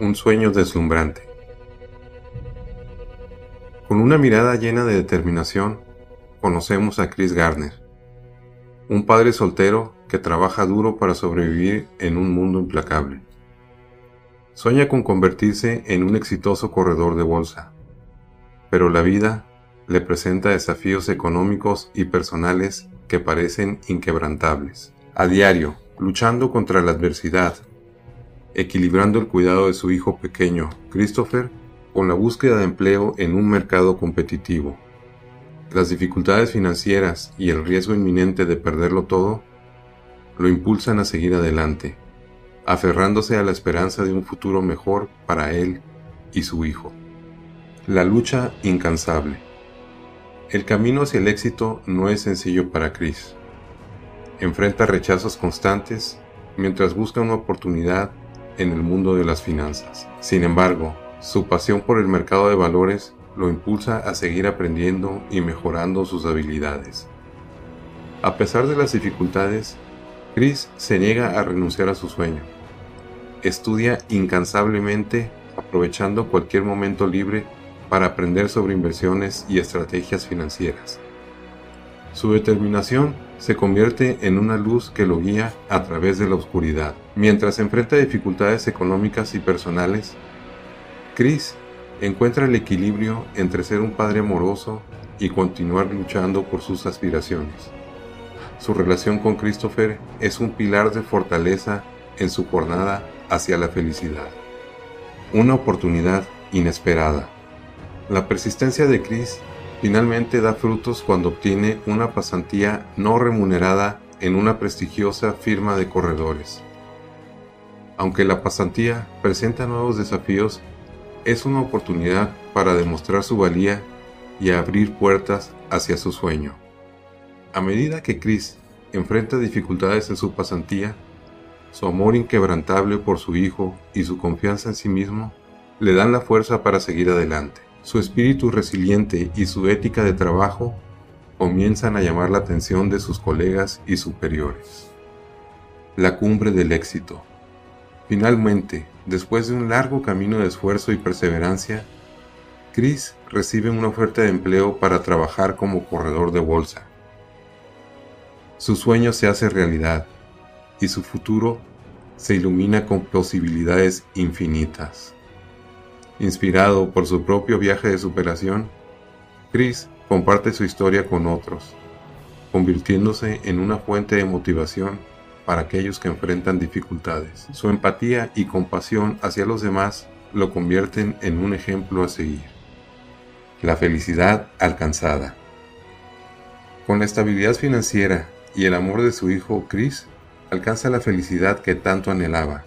Un sueño deslumbrante. Con una mirada llena de determinación, conocemos a Chris Garner, un padre soltero que trabaja duro para sobrevivir en un mundo implacable. Sueña con convertirse en un exitoso corredor de bolsa, pero la vida le presenta desafíos económicos y personales que parecen inquebrantables. A diario, luchando contra la adversidad, equilibrando el cuidado de su hijo pequeño, Christopher, con la búsqueda de empleo en un mercado competitivo. Las dificultades financieras y el riesgo inminente de perderlo todo lo impulsan a seguir adelante, aferrándose a la esperanza de un futuro mejor para él y su hijo. La lucha incansable. El camino hacia el éxito no es sencillo para Chris. Enfrenta rechazos constantes mientras busca una oportunidad en el mundo de las finanzas. Sin embargo, su pasión por el mercado de valores lo impulsa a seguir aprendiendo y mejorando sus habilidades. A pesar de las dificultades, Chris se niega a renunciar a su sueño. Estudia incansablemente, aprovechando cualquier momento libre para aprender sobre inversiones y estrategias financieras. Su determinación se convierte en una luz que lo guía a través de la oscuridad. Mientras enfrenta dificultades económicas y personales, Chris encuentra el equilibrio entre ser un padre amoroso y continuar luchando por sus aspiraciones. Su relación con Christopher es un pilar de fortaleza en su jornada hacia la felicidad. Una oportunidad inesperada. La persistencia de Chris finalmente da frutos cuando obtiene una pasantía no remunerada en una prestigiosa firma de corredores. Aunque la pasantía presenta nuevos desafíos, es una oportunidad para demostrar su valía y abrir puertas hacia su sueño. A medida que Chris enfrenta dificultades en su pasantía, su amor inquebrantable por su hijo y su confianza en sí mismo le dan la fuerza para seguir adelante. Su espíritu resiliente y su ética de trabajo comienzan a llamar la atención de sus colegas y superiores. La cumbre del éxito. Finalmente, después de un largo camino de esfuerzo y perseverancia, Chris recibe una oferta de empleo para trabajar como corredor de bolsa. Su sueño se hace realidad y su futuro se ilumina con posibilidades infinitas. Inspirado por su propio viaje de superación, Chris comparte su historia con otros, convirtiéndose en una fuente de motivación para aquellos que enfrentan dificultades. Su empatía y compasión hacia los demás lo convierten en un ejemplo a seguir. La felicidad alcanzada. Con la estabilidad financiera y el amor de su hijo Chris, alcanza la felicidad que tanto anhelaba.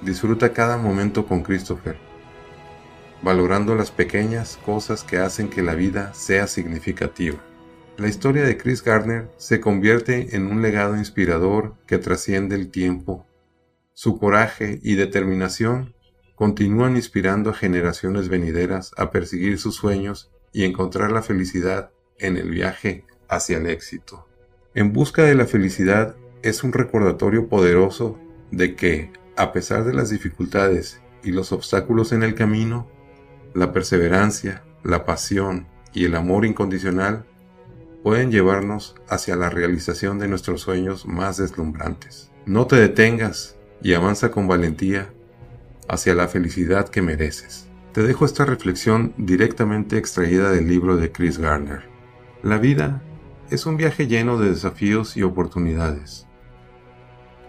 Disfruta cada momento con Christopher, valorando las pequeñas cosas que hacen que la vida sea significativa. La historia de Chris Gardner se convierte en un legado inspirador que trasciende el tiempo. Su coraje y determinación continúan inspirando a generaciones venideras a perseguir sus sueños y encontrar la felicidad en el viaje hacia el éxito. En busca de la felicidad es un recordatorio poderoso de que, a pesar de las dificultades y los obstáculos en el camino, la perseverancia, la pasión y el amor incondicional pueden llevarnos hacia la realización de nuestros sueños más deslumbrantes. No te detengas y avanza con valentía hacia la felicidad que mereces. Te dejo esta reflexión directamente extraída del libro de Chris Garner. La vida es un viaje lleno de desafíos y oportunidades.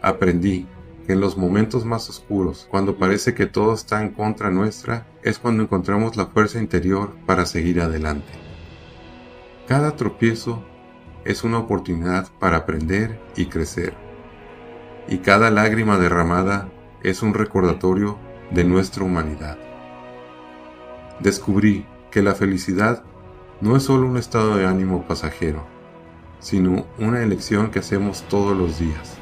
Aprendí en los momentos más oscuros, cuando parece que todo está en contra nuestra, es cuando encontramos la fuerza interior para seguir adelante. Cada tropiezo es una oportunidad para aprender y crecer. Y cada lágrima derramada es un recordatorio de nuestra humanidad. Descubrí que la felicidad no es solo un estado de ánimo pasajero, sino una elección que hacemos todos los días.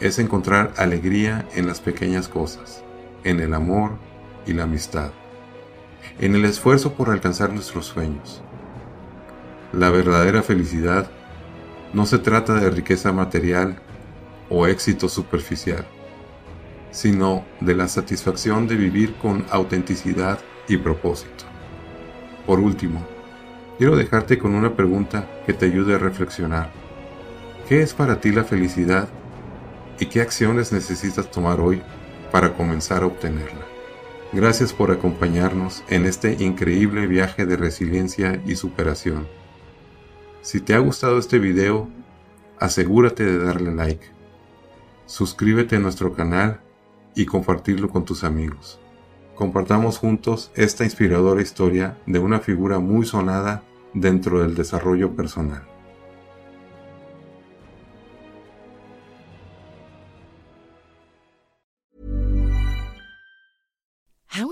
Es encontrar alegría en las pequeñas cosas, en el amor y la amistad, en el esfuerzo por alcanzar nuestros sueños. La verdadera felicidad no se trata de riqueza material o éxito superficial, sino de la satisfacción de vivir con autenticidad y propósito. Por último, quiero dejarte con una pregunta que te ayude a reflexionar. ¿Qué es para ti la felicidad y qué acciones necesitas tomar hoy para comenzar a obtenerla? Gracias por acompañarnos en este increíble viaje de resiliencia y superación. Si te ha gustado este video, asegúrate de darle like. Suscríbete a nuestro canal y compartirlo con tus amigos. Compartamos juntos esta inspiradora historia de una figura muy sonada dentro del desarrollo personal.